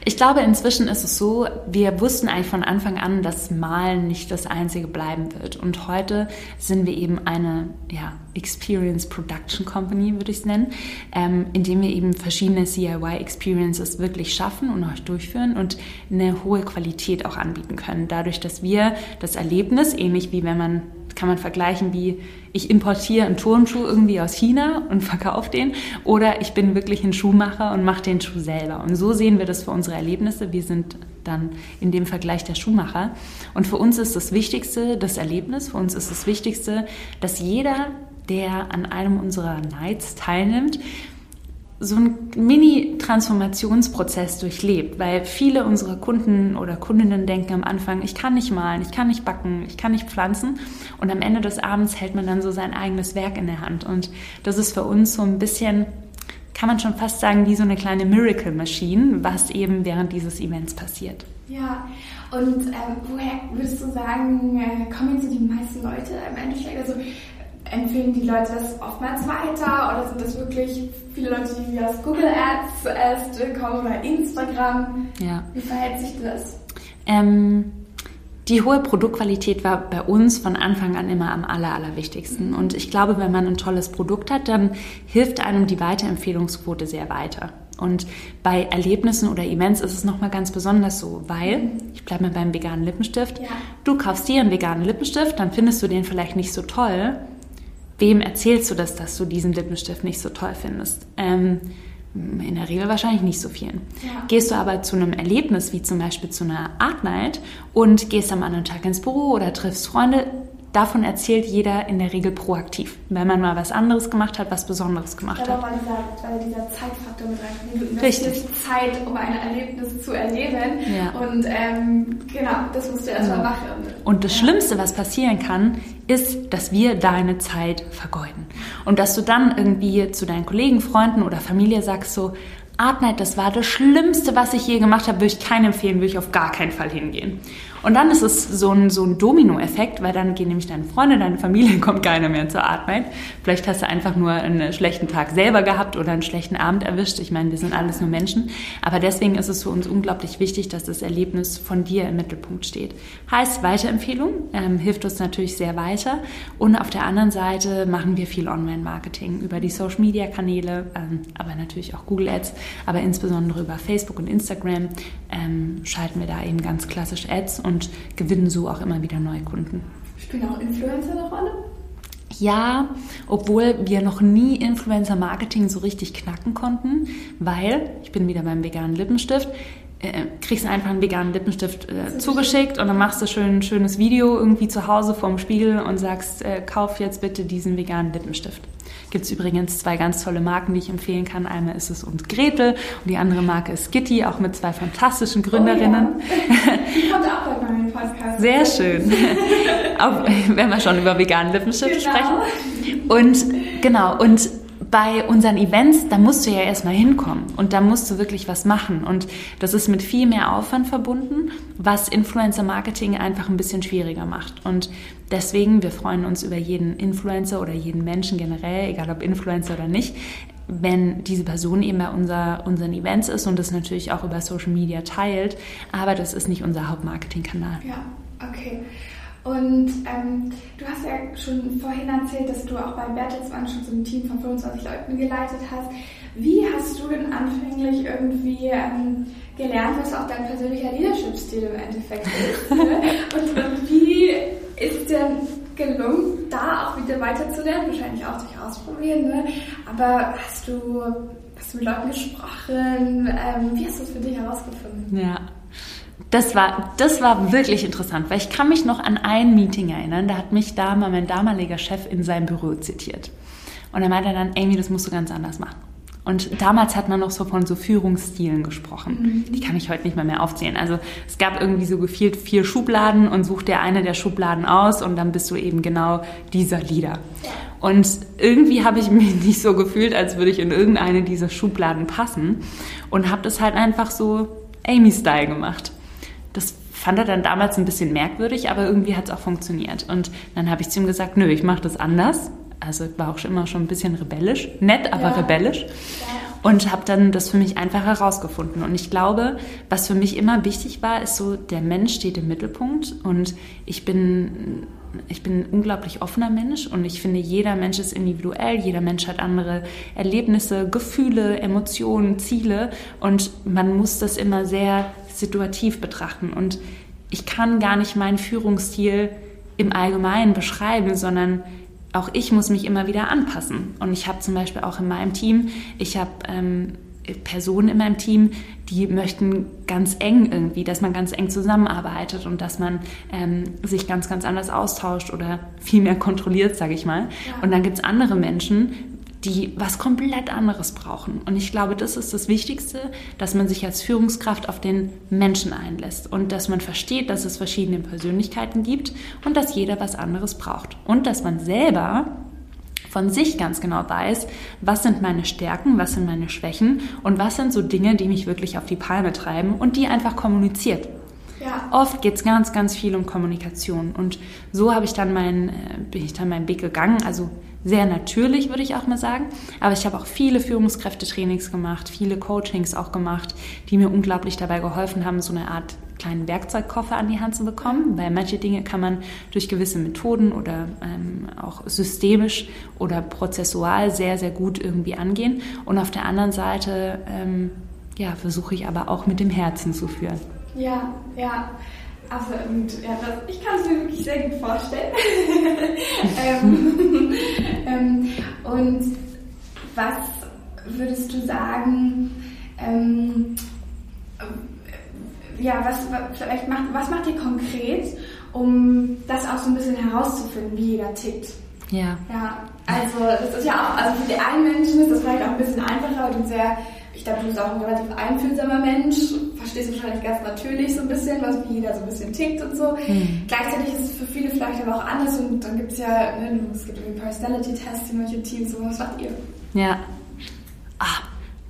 [SPEAKER 3] ich glaube, inzwischen ist es so, wir wussten eigentlich von Anfang an, dass Malen nicht das einzige bleiben wird. Und heute sind wir eben eine ja, Experience Production Company, würde ich es nennen, ähm, indem wir eben verschiedene CIY-Experiences wirklich schaffen und auch durchführen und eine hohe Qualität auch anbieten können. Dadurch, dass wir das Erlebnis, ähnlich wie wenn man kann man vergleichen, wie ich importiere einen Turnschuh irgendwie aus China und verkaufe den oder ich bin wirklich ein Schuhmacher und mache den Schuh selber. Und so sehen wir das für unsere Erlebnisse. Wir sind dann in dem Vergleich der Schuhmacher. Und für uns ist das Wichtigste das Erlebnis. Für uns ist das Wichtigste, dass jeder, der an einem unserer Nights teilnimmt, so einen Mini-Transformationsprozess durchlebt, weil viele unserer Kunden oder Kundinnen denken am Anfang, ich kann nicht malen, ich kann nicht backen, ich kann nicht pflanzen und am Ende des Abends hält man dann so sein eigenes Werk in der Hand und das ist für uns so ein bisschen, kann man schon fast sagen, wie so eine kleine Miracle Machine, was eben während dieses Events passiert.
[SPEAKER 2] Ja, und ähm, woher würdest du sagen, äh, kommen jetzt die meisten Leute im Endeffekt? Also empfehlen die Leute das oftmals weiter oder sind das wirklich viele Leute, die aus Google Ads zuerst kommen oder Instagram? Ja. Wie verhält sich das?
[SPEAKER 3] Ähm, die hohe Produktqualität war bei uns von Anfang an immer am aller, allerwichtigsten. Und ich glaube, wenn man ein tolles Produkt hat, dann hilft einem die Weiterempfehlungsquote sehr weiter. Und bei Erlebnissen oder Events ist es nochmal ganz besonders so, weil, ich bleibe mal beim veganen Lippenstift, ja. du kaufst dir einen veganen Lippenstift, dann findest du den vielleicht nicht so toll, wem erzählst du das, dass du diesen Lippenstift nicht so toll findest? Ähm, in der Regel wahrscheinlich nicht so vielen. Ja. Gehst du aber zu einem Erlebnis, wie zum Beispiel zu einer Art Night und gehst am anderen Tag ins Büro oder triffst Freunde, davon erzählt jeder in der Regel proaktiv, wenn man mal was anderes gemacht hat, was Besonderes gemacht
[SPEAKER 2] ja,
[SPEAKER 3] hat.
[SPEAKER 2] Aber weil dieser Zeitfaktor mit reinkommt. Du
[SPEAKER 3] Richtig.
[SPEAKER 2] Zeit, um ein Erlebnis zu erleben.
[SPEAKER 3] Ja.
[SPEAKER 2] Und ähm, genau, das musst du erstmal
[SPEAKER 3] Genau.
[SPEAKER 2] machen.
[SPEAKER 3] Und das Schlimmste, was passieren kann, ist, dass wir deine Zeit vergeuden. Und dass du dann irgendwie zu deinen Kollegen, Freunden oder Familie sagst so, Art Night, das war das Schlimmste, was ich je gemacht habe, würde ich keinen empfehlen, würde ich auf gar keinen Fall hingehen. Und dann ist es so ein, so ein Domino-Effekt, weil dann gehen nämlich deine Freunde, deine Familie, kommt keiner mehr zur Art Night. Vielleicht hast du einfach nur einen schlechten Tag selber gehabt oder einen schlechten Abend erwischt. Ich meine, wir sind alles nur Menschen. Aber deswegen ist es für uns unglaublich wichtig, dass das Erlebnis von dir im Mittelpunkt steht. Heißt Weiterempfehlung, ähm, hilft uns natürlich sehr weiter. Und auf der anderen Seite machen wir viel Online-Marketing über die Social-Media-Kanäle, ähm, aber natürlich auch Google Ads, aber insbesondere über Facebook und Instagram ähm, schalten wir da eben ganz klassisch Ads und gewinnen so auch immer wieder neue Kunden.
[SPEAKER 2] Spielen auch Influencer eine Rolle?
[SPEAKER 3] Ja, obwohl wir noch nie Influencer-Marketing so richtig knacken konnten, weil, ich bin wieder beim veganen Lippenstift, äh, kriegst du einfach einen veganen Lippenstift äh, zugeschickt und dann machst du schön ein schönes Video irgendwie zu Hause vorm Spiegel und sagst, äh, kauf jetzt bitte diesen veganen Lippenstift. Gibt es übrigens zwei ganz tolle Marken, die ich empfehlen kann. Einmal ist es und Gretel und die andere Marke ist Gitti, auch mit zwei fantastischen Gründerinnen.
[SPEAKER 2] Oh, ja. Die kommt auch bei meinem Podcast.
[SPEAKER 3] Sehr schön. Auch wenn wir schon über veganen Lippenstift
[SPEAKER 2] Genau.
[SPEAKER 3] sprechen. Und genau, und bei unseren Events, da musst du ja erstmal hinkommen und da musst du wirklich was machen. Und das ist mit viel mehr Aufwand verbunden, was Influencer-Marketing einfach ein bisschen schwieriger macht. Und deswegen, wir freuen uns über jeden Influencer oder jeden Menschen generell, egal ob Influencer oder nicht, wenn diese Person eben bei unser, unseren Events ist und das natürlich auch über Social Media teilt. Aber das ist nicht unser Hauptmarketingkanal.
[SPEAKER 2] Ja, okay. Und ähm, du hast ja schon vorhin erzählt, dass du auch bei Bertelsmann schon so ein Team von 25 Leuten geleitet hast. Wie hast du denn anfänglich irgendwie ähm, gelernt, was auch dein persönlicher Leadership-Stil im Endeffekt ist? ne? und, und wie ist dir gelungen, da auch wieder weiterzulernen? Wahrscheinlich auch durch Ausprobieren, ne? Aber hast du, hast du mit Leuten gesprochen? Ähm, wie hast du es für dich herausgefunden?
[SPEAKER 3] Ja. Das war, das war wirklich interessant, weil ich kann mich noch an ein Meeting erinnern, da hat mich da mal mein damaliger Chef in seinem Büro zitiert. Und er meinte dann, Amy, das musst du ganz anders machen. Und damals hat man noch so von so Führungsstilen gesprochen. Die kann ich heute nicht mehr mehr aufzählen. Also es gab irgendwie so gefühlt vier Schubladen und such dir eine der Schubladen aus und dann bist du eben genau dieser Leader. Und irgendwie habe ich mich nicht so gefühlt, als würde ich in irgendeine dieser Schubladen passen und habe das halt einfach so Amy-Style gemacht. Fand er dann damals ein bisschen merkwürdig, aber irgendwie hat es auch funktioniert. Und dann habe ich zu ihm gesagt, nö, ich mache das anders. Also war auch schon immer schon ein bisschen rebellisch, nett, aber
[SPEAKER 2] Ja.
[SPEAKER 3] rebellisch. Und habe dann das für mich einfach herausgefunden. Und ich glaube, was für mich immer wichtig war, ist so, der Mensch steht im Mittelpunkt und ich bin, ich bin ein unglaublich offener Mensch und ich finde, jeder Mensch ist individuell, jeder Mensch hat andere Erlebnisse, Gefühle, Emotionen, Ziele und man muss das immer sehr situativ betrachten. Und ich kann gar nicht meinen Führungsstil im Allgemeinen beschreiben, sondern auch ich muss mich immer wieder anpassen. Und ich habe zum Beispiel auch in meinem Team, ich habe ähm, Personen in meinem Team, die möchten ganz eng irgendwie, dass man ganz eng zusammenarbeitet und dass man ähm, sich ganz, ganz anders austauscht oder viel mehr kontrolliert, sage ich mal.
[SPEAKER 2] Ja.
[SPEAKER 3] Und dann gibt es andere Menschen, die was komplett anderes brauchen. Und ich glaube, das ist das Wichtigste, dass man sich als Führungskraft auf den Menschen einlässt und dass man versteht, dass es verschiedene Persönlichkeiten gibt und dass jeder was anderes braucht. Und dass man selber von sich ganz genau weiß, was sind meine Stärken, was sind meine Schwächen und was sind so Dinge, die mich wirklich auf die Palme treiben und die einfach kommuniziert.
[SPEAKER 2] Ja.
[SPEAKER 3] Oft geht es ganz, ganz viel um Kommunikation. Und so habe ich dann mein, äh, bin ich dann meinen Weg gegangen. Also sehr natürlich, würde ich auch mal sagen. Aber ich habe auch viele Führungskräftetrainings gemacht, viele Coachings auch gemacht, die mir unglaublich dabei geholfen haben, so eine Art kleinen Werkzeugkoffer an die Hand zu bekommen, weil manche Dinge kann man durch gewisse Methoden oder ähm, auch systemisch oder prozessual sehr, sehr gut irgendwie angehen. Und auf der anderen Seite ähm, ja, versuche ich aber auch mit dem Herzen zu führen.
[SPEAKER 2] Ja, ja. Also, und, ja, das, ich kann es mir wirklich sehr gut vorstellen. ähm, ähm, und was würdest du sagen, ähm, ja, was, vielleicht macht, was macht ihr konkret, um das auch so ein bisschen herauszufinden, wie jeder tickt.
[SPEAKER 3] Ja.
[SPEAKER 2] Ja, also das ist ja auch, also für die einen Menschen ist das vielleicht auch ein bisschen einfacher und sehr, ich glaube, du bist auch ein relativ einfühlsamer Mensch, verstehst wahrscheinlich ganz natürlich so ein bisschen, was wie jeder so ein bisschen tickt und so. Mhm. Gleichzeitig ist es für viele vielleicht aber auch anders und dann gibt es ja, ne, es gibt irgendwie Personality-Tests in manchen Teams, so was macht ihr?
[SPEAKER 3] Ja.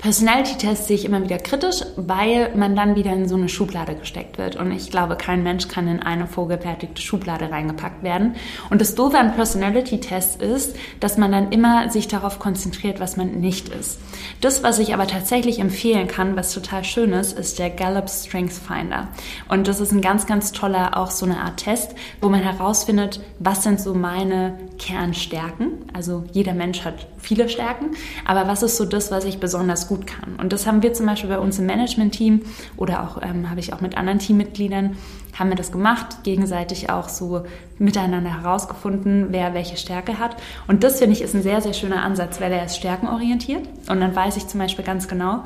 [SPEAKER 3] Personality-Tests sehe ich immer wieder kritisch, weil man dann wieder in so eine Schublade gesteckt wird. Und ich glaube, kein Mensch kann in eine vorgefertigte Schublade reingepackt werden. Und das Doofe an Personality-Tests ist, dass man dann immer sich darauf konzentriert, was man nicht ist. Das, was ich aber tatsächlich empfehlen kann, was total schön ist, ist der Gallup Strength Finder. Und das ist ein ganz, ganz toller, auch so eine Art Test, wo man herausfindet, was sind so meine Kernstärken. Also jeder Mensch hat viele Stärken, aber was ist so das, was ich besonders gut kann? Und das haben wir zum Beispiel bei uns im Management-Team oder auch ähm, habe ich auch mit anderen Teammitgliedern haben wir das gemacht, gegenseitig auch so miteinander herausgefunden, wer welche Stärke hat. Und das finde ich ist ein sehr, sehr schöner Ansatz, weil er ist stärkenorientiert. Und dann weiß ich zum Beispiel ganz genau,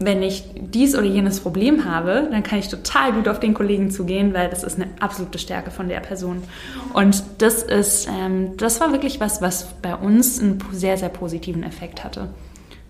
[SPEAKER 3] wenn ich dies oder jenes Problem habe, dann kann ich total gut auf den Kollegen zugehen, weil das ist eine absolute Stärke von der Person. Und das ist, ähm, das war wirklich was, was bei uns einen sehr, sehr positiven Effekt hatte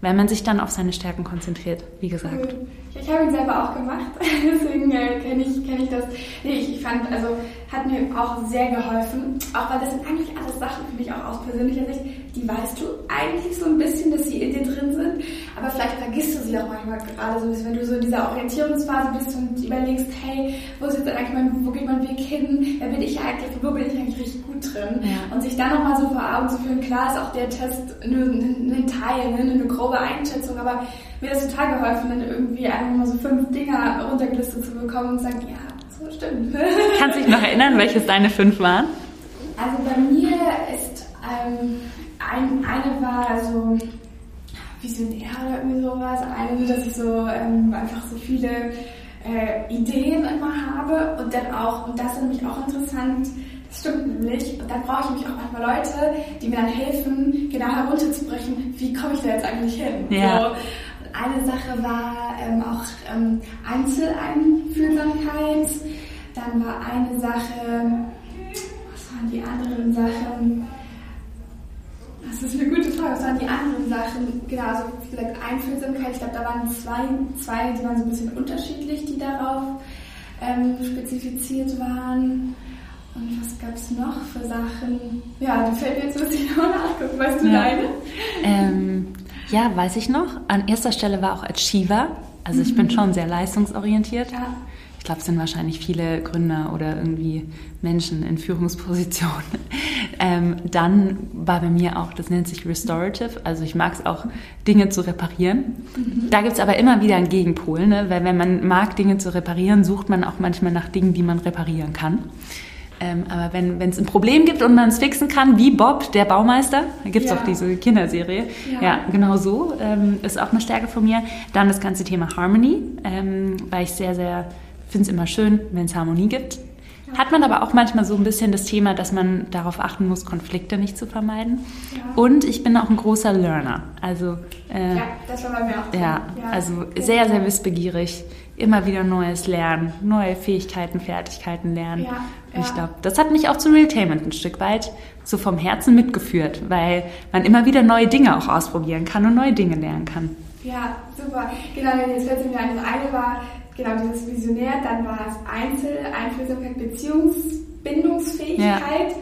[SPEAKER 3] wenn man sich dann auf seine Stärken konzentriert, wie gesagt.
[SPEAKER 2] Ich, ich habe ihn selber auch gemacht, deswegen äh, kenne ich, kenn ich das. Nee, ich fand, also hat mir auch sehr geholfen, auch weil das sind eigentlich alles Sachen, finde ich auch aus persönlicher Sicht, die weißt du eigentlich so ein bisschen, dass sie in dir drin sind, aber vielleicht vergisst du sie auch manchmal gerade so, wenn du so in dieser Orientierungsphase bist und überlegst, hey, wo ist jetzt eigentlich mein, wo geht mein Weg hin, wer bin ich eigentlich, wo bin ich eigentlich richtig gut drin? Ja. und sich dann nochmal so vor Augen zu führen, klar ist auch der Test nur ein Teil, ne, eine grobe Einschätzung, aber mir hat es total geholfen, dann irgendwie einfach mal so fünf Dinger runtergelistet zu bekommen und zu sagen, ja, so stimmt.
[SPEAKER 3] Kannst du dich noch erinnern, welches deine fünf waren?
[SPEAKER 2] Also bei mir ist ähm, ein, eine war so visionär oder irgendwie sowas. Eine, dass ich so ähm, einfach so viele äh, Ideen immer habe und dann auch, und das ist nämlich auch interessant, das stimmt nämlich, und dann brauche ich nämlich auch manchmal Leute, die mir dann helfen, genau herunterzubrechen, wie komme ich da jetzt eigentlich hin?
[SPEAKER 3] Ja.
[SPEAKER 2] So, eine Sache war ähm, auch ähm, Einzeleinfühlsamkeit. Dann war eine Sache, was waren die anderen Sachen? Das ist eine gute Frage. Was waren die anderen Sachen? Genau, also wie gesagt, Einfühlsamkeit. Ich glaube, da waren zwei, zwei, die waren so ein bisschen unterschiedlich, die darauf ähm, spezifiziert waren. Und was gab es noch für Sachen? Ja, die fällt mir jetzt ein bisschen nachgucken. Weißt du ja. deine?
[SPEAKER 3] Ähm, ja, weiß ich noch. An erster Stelle war auch Achiever. Also ich bin mhm. schon sehr leistungsorientiert. Ja. Ich glaube, es sind wahrscheinlich viele Gründer oder irgendwie Menschen in Führungspositionen. Ähm, dann war bei mir auch, das nennt sich Restorative. Also ich mag es auch, Dinge zu reparieren. Mhm. Da gibt es aber immer wieder einen Gegenpol, ne? weil wenn man mag, Dinge zu reparieren, sucht man auch manchmal nach Dingen, die man reparieren kann. Ähm, aber wenn es ein Problem gibt und man es fixen kann, wie Bob, der Baumeister, da gibt es ja. auch diese Kinderserie, ja, ja genau so, ähm, ist auch eine Stärke von mir. Dann das ganze Thema Harmony, ähm, weil ich sehr, sehr, finde es immer schön, wenn es Harmonie gibt. Hat man aber auch manchmal so ein bisschen das Thema, dass man darauf achten muss, Konflikte nicht zu vermeiden. Ja. Und ich bin auch ein großer Learner. Also,
[SPEAKER 2] äh, ja, das war bei mir auch.
[SPEAKER 3] Ja, ja, also sehr, sehr wissbegierig immer wieder Neues lernen, neue Fähigkeiten, Fertigkeiten lernen. Ja, ja. Ich glaube, das hat mich auch zu Realtainment ein Stück weit so vom Herzen mitgeführt, weil man immer wieder neue Dinge auch ausprobieren kann und neue Dinge lernen kann.
[SPEAKER 2] Ja, super. Genau, jetzt fällt mir ein, das eine war genau dieses Visionär, dann war es Einzel, Einfühlsamkeit, Beziehungsbindungsfähigkeit. Ja.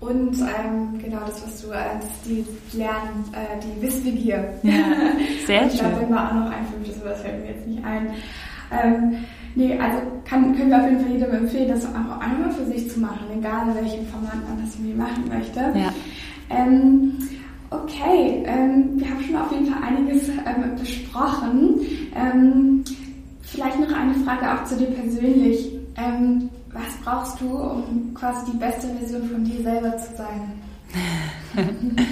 [SPEAKER 2] Und ähm, genau das, was du als die Lernen, äh, die Wissbegier.
[SPEAKER 3] Ja, sehr
[SPEAKER 2] schön. Da war auch noch ein fünftes, aber das fällt mir jetzt nicht ein. Ähm, nee, also kann, können wir auf jeden Fall jedem empfehlen, das auch einmal für sich zu machen, egal in welchem Format man das irgendwie machen möchte.
[SPEAKER 3] Ja.
[SPEAKER 2] Ähm, okay, ähm, wir haben schon auf jeden Fall einiges ähm, besprochen. Ähm, vielleicht noch eine Frage auch zu dir persönlich. Ähm, was brauchst du, um quasi die beste Version von dir selber zu sein?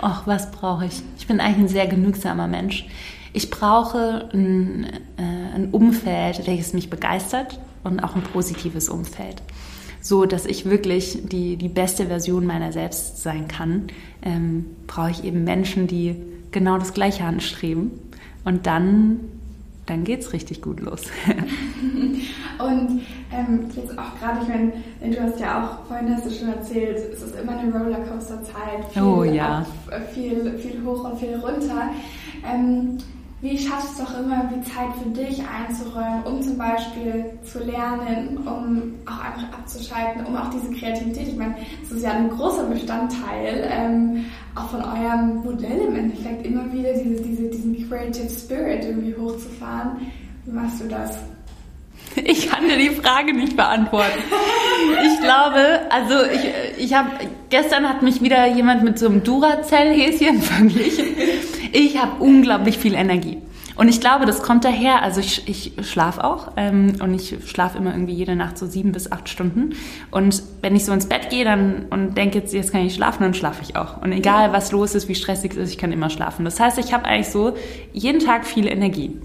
[SPEAKER 3] Ach, was brauche ich? Ich bin eigentlich ein sehr genügsamer Mensch. Ich brauche ein, äh, ein Umfeld, welches mich begeistert und auch ein positives Umfeld so dass ich wirklich die, die beste Version meiner selbst sein kann, ähm, brauche ich eben Menschen, die genau das Gleiche anstreben. Und dann, dann geht es richtig gut los.
[SPEAKER 2] und ähm, jetzt auch gerade, ich meine, du hast ja auch, vorhin hast du schon erzählt, es ist immer eine Rollercoaster-Zeit.
[SPEAKER 3] Oh ja.
[SPEAKER 2] Äh, viel, viel hoch und viel runter. Ähm, wie schaffst du es auch immer, die Zeit für dich einzuräumen, um zum Beispiel zu lernen, um auch einfach abzuschalten, um auch diese Kreativität, ich meine, das ist ja ein großer Bestandteil ähm, auch von eurem Modell im Endeffekt, immer wieder diese, diese, diesen Creative Spirit irgendwie hochzufahren. Wie machst du das?
[SPEAKER 3] Ich kann dir die Frage nicht beantworten. Ich glaube, also ich, ich habe gestern hat mich wieder jemand mit so einem Duracell-Häschen verglichen. Ich habe unglaublich viel Energie. Und ich glaube, das kommt daher, also ich, ich schlafe auch ähm, und ich schlafe immer irgendwie jede Nacht so sieben bis acht Stunden. Und wenn ich so ins Bett gehe dann und denke, jetzt, jetzt kann ich schlafen, dann schlafe ich auch. Und egal, was los ist, wie stressig es ist, ich kann immer schlafen. Das heißt, ich habe eigentlich so jeden Tag viel Energie.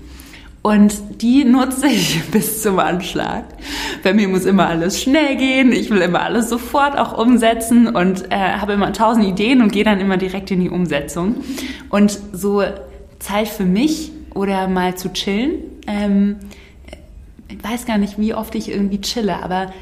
[SPEAKER 3] Und die nutze ich bis zum Anschlag. Bei mir muss immer alles schnell gehen. Ich will immer alles sofort auch umsetzen und äh, habe immer tausend Ideen und gehe dann immer direkt in die Umsetzung. Und so Zeit für mich oder mal zu chillen. Ähm, ich weiß gar nicht, wie oft ich irgendwie chille, aber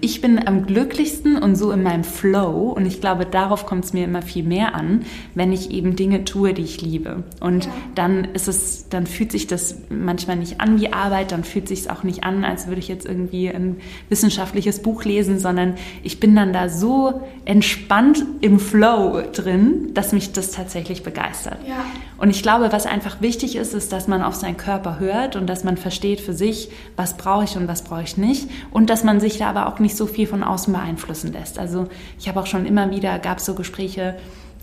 [SPEAKER 3] ich bin am glücklichsten und so in meinem Flow und ich glaube, darauf kommt es mir immer viel mehr an, wenn ich eben Dinge tue, die ich liebe. Und ja. dann ist es, dann fühlt sich das manchmal nicht an wie Arbeit, dann fühlt sich es auch nicht an, als würde ich jetzt irgendwie ein wissenschaftliches Buch lesen, sondern ich bin dann da so entspannt im Flow drin, dass mich das tatsächlich begeistert. Ja. Und ich glaube, was einfach wichtig ist, ist, dass man auf seinen Körper hört und dass man versteht für sich, was brauche ich und was brauche ich nicht und dass man sich da aber auch auch nicht so viel von außen beeinflussen lässt. Also ich habe auch schon immer wieder, gab es so Gespräche,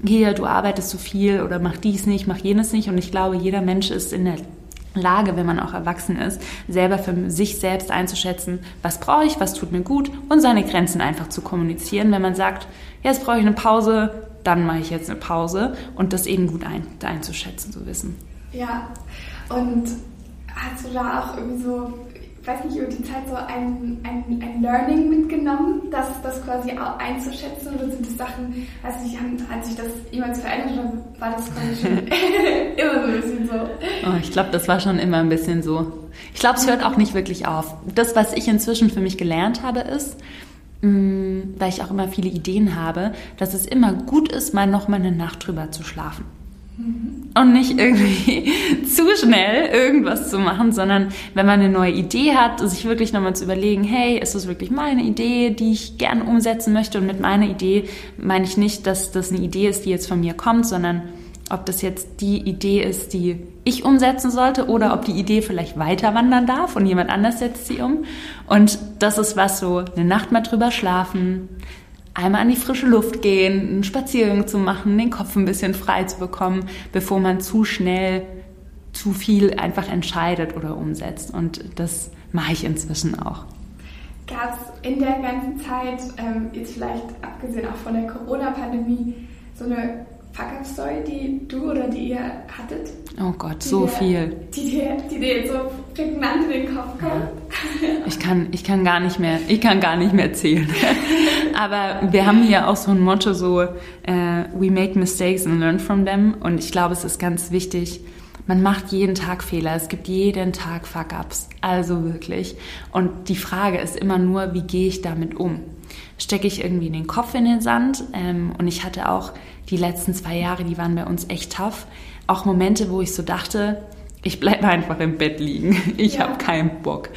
[SPEAKER 3] hier, du arbeitest zu so viel oder mach dies nicht, mach jenes nicht. Und ich glaube, jeder Mensch ist in der Lage, wenn man auch erwachsen ist, selber für sich selbst einzuschätzen, was brauche ich, was tut mir gut und seine Grenzen einfach zu kommunizieren. Wenn man sagt, jetzt brauche ich eine Pause, dann mache ich jetzt eine Pause und das eben gut ein, einzuschätzen, zu wissen.
[SPEAKER 2] Ja, und hast du da auch irgendwie so weiß nicht, über die Zeit so ein, ein, ein Learning mitgenommen, das, das quasi auch einzuschätzen? Oder sind das Sachen, weiß nicht, haben, hat sich das jemals verändert oder war das quasi schon immer so ein bisschen so?
[SPEAKER 3] Oh, ich glaube, das war schon immer ein bisschen so. Ich glaube, es hört auch nicht wirklich auf. Das, was ich inzwischen für mich gelernt habe, ist, mh, mm, weil ich auch immer viele Ideen habe, dass es immer gut ist, mal noch mal eine Nacht drüber zu schlafen. Und nicht irgendwie zu schnell irgendwas zu machen, sondern wenn man eine neue Idee hat, sich wirklich nochmal zu überlegen, hey, ist das wirklich meine Idee, die ich gerne umsetzen möchte? Und mit meiner Idee meine ich nicht, dass das eine Idee ist, die jetzt von mir kommt, sondern ob das jetzt die Idee ist, die ich umsetzen sollte oder ob die Idee vielleicht weiter wandern darf und jemand anders setzt sie um. Und das ist was so, eine Nacht mal drüber schlafen, einmal an die frische Luft gehen, einen Spaziergang zu machen, den Kopf ein bisschen frei zu bekommen, bevor man zu schnell zu viel einfach entscheidet oder umsetzt. Und das mache ich inzwischen auch.
[SPEAKER 2] Gab es in der ganzen Zeit, ähm, jetzt vielleicht abgesehen auch von der Corona-Pandemie, so eine Fuck-Up-Story, die du oder die ihr hattet?
[SPEAKER 3] Oh Gott, so
[SPEAKER 2] dir,
[SPEAKER 3] viel.
[SPEAKER 2] Die dir, die dir jetzt so prägnant in den Kopf kommt? Ja.
[SPEAKER 3] Ich kann, ich kann gar nicht mehr, ich kann gar nicht mehr zählen. Aber wir haben hier auch so ein Motto so, uh, we make mistakes and learn from them. Und ich glaube, es ist ganz wichtig, man macht jeden Tag Fehler. Es gibt jeden Tag Fuck-Ups. Also wirklich. Und die Frage ist immer nur, wie gehe ich damit um? Stecke ich irgendwie den Kopf in den Sand? Ähm, und ich hatte auch die letzten zwei Jahre, die waren bei uns echt tough. Auch Momente, wo ich so dachte, ich bleibe einfach im Bett liegen. Ich ja. habe keinen Bock.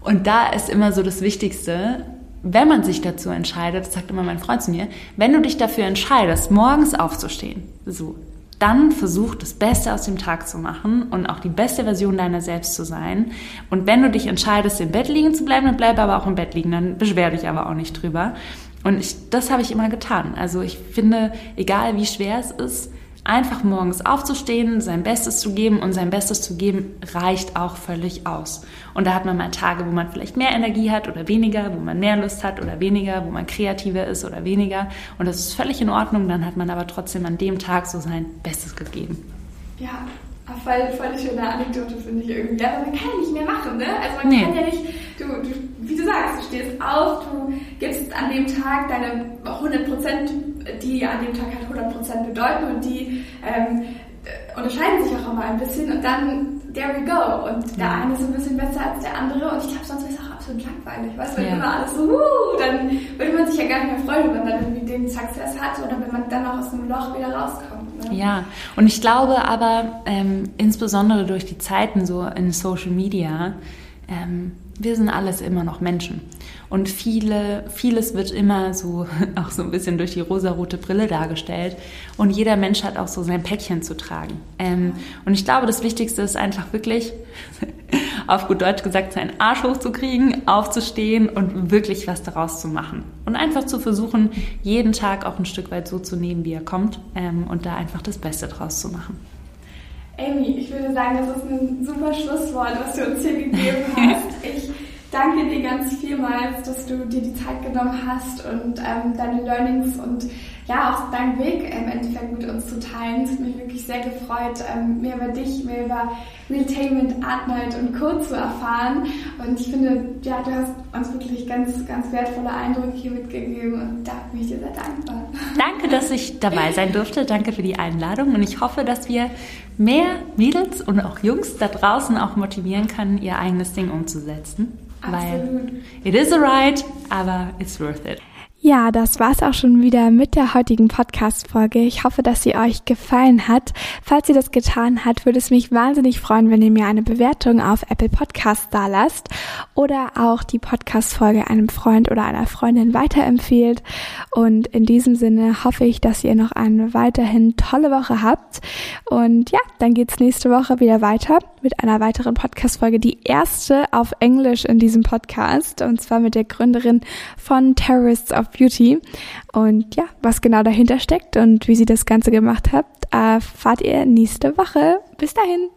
[SPEAKER 3] Und da ist immer so das Wichtigste, wenn man sich dazu entscheidet, das sagt immer mein Freund zu mir, wenn du dich dafür entscheidest, morgens aufzustehen, so, dann versuch das Beste aus dem Tag zu machen und auch die beste Version deiner selbst zu sein. Und wenn du dich entscheidest, im Bett liegen zu bleiben, dann bleib aber auch im Bett liegen, dann beschwer dich aber auch nicht drüber. Und ich, das habe ich immer getan. Also ich finde, egal wie schwer es ist, einfach morgens aufzustehen, sein Bestes zu geben und sein Bestes zu geben reicht auch völlig aus. Und da hat man mal Tage, wo man vielleicht mehr Energie hat oder weniger, wo man mehr Lust hat oder weniger, wo man kreativer ist oder weniger. Und das ist völlig in Ordnung. Dann hat man aber trotzdem an dem Tag so sein Bestes gegeben.
[SPEAKER 2] Ja, voll, voll eine schöne Anekdote, finde ich irgendwie. Aber man kann ja nicht mehr machen, ne? Also man nee. kann ja nicht, du, du, wie du sagst, du stehst auf, du gibst an dem Tag deine 100 Prozent, die an dem Tag halt 100 Prozent bedeuten und die ähm, unterscheiden sich auch immer ein bisschen und dann there we go. Und der eine ist ein bisschen besser als der andere und ich glaube, sonst wäre es auch absolut langweilig. Weißt du, wenn ja. immer alles so, uh, dann würde man sich ja gar nicht mehr freuen, wenn man dann irgendwie den Success hat oder wenn man dann auch aus dem Loch wieder rauskommt.
[SPEAKER 3] Ne? Ja, und ich glaube aber, ähm, insbesondere durch die Zeiten so in Social Media, ähm, wir sind alles immer noch Menschen. Und viele, vieles wird immer so, auch so ein bisschen durch die rosarote Brille dargestellt. Und jeder Mensch hat auch so sein Päckchen zu tragen. Ähm, und ich glaube, das Wichtigste ist einfach wirklich, auf gut Deutsch gesagt, seinen Arsch hochzukriegen, aufzustehen und wirklich was daraus zu machen. Und einfach zu versuchen, jeden Tag auch ein Stück weit so zu nehmen, wie er kommt. Ähm, und da einfach das Beste draus zu machen.
[SPEAKER 2] Amy, ich würde sagen, das ist ein super Schlusswort, was du uns hier gegeben hast. Ich danke dir ganz vielmals, dass du dir die Zeit genommen hast und ähm, deine Learnings und ja auch deinen Weg im Endeffekt mit uns zu teilen. Es hat mich wirklich sehr gefreut, ähm, mehr über dich, mehr über Realtainment, Artnight und Co. zu erfahren. Und ich finde, ja, du hast uns wirklich ganz, ganz wertvolle Eindrücke hier mitgegeben und da bin ich dir sehr dankbar.
[SPEAKER 3] Danke, dass ich dabei sein durfte. Danke für die Einladung und ich hoffe, dass wir mehr Mädels und auch Jungs da draußen auch motivieren können, ihr eigenes Ding umzusetzen. Absolut. Weil it is a ride, aber it's worth it.
[SPEAKER 1] Ja, das war's auch schon wieder mit der heutigen Podcast-Folge. Ich hoffe, dass sie euch gefallen hat. Falls sie das getan hat, würde es mich wahnsinnig freuen, wenn ihr mir eine Bewertung auf Apple Podcasts da lasst oder auch die Podcast-Folge einem Freund oder einer Freundin weiterempfehlt. Und in diesem Sinne hoffe ich, dass ihr noch eine weiterhin tolle Woche habt. Und ja, dann geht's nächste Woche wieder weiter mit einer weiteren Podcast-Folge. Die erste auf Englisch in diesem Podcast. Und zwar mit der Gründerin von Terrorists of Beauty. Und ja, was genau dahinter steckt und wie sie das Ganze gemacht hat, erfahrt ihr nächste Woche. Bis dahin.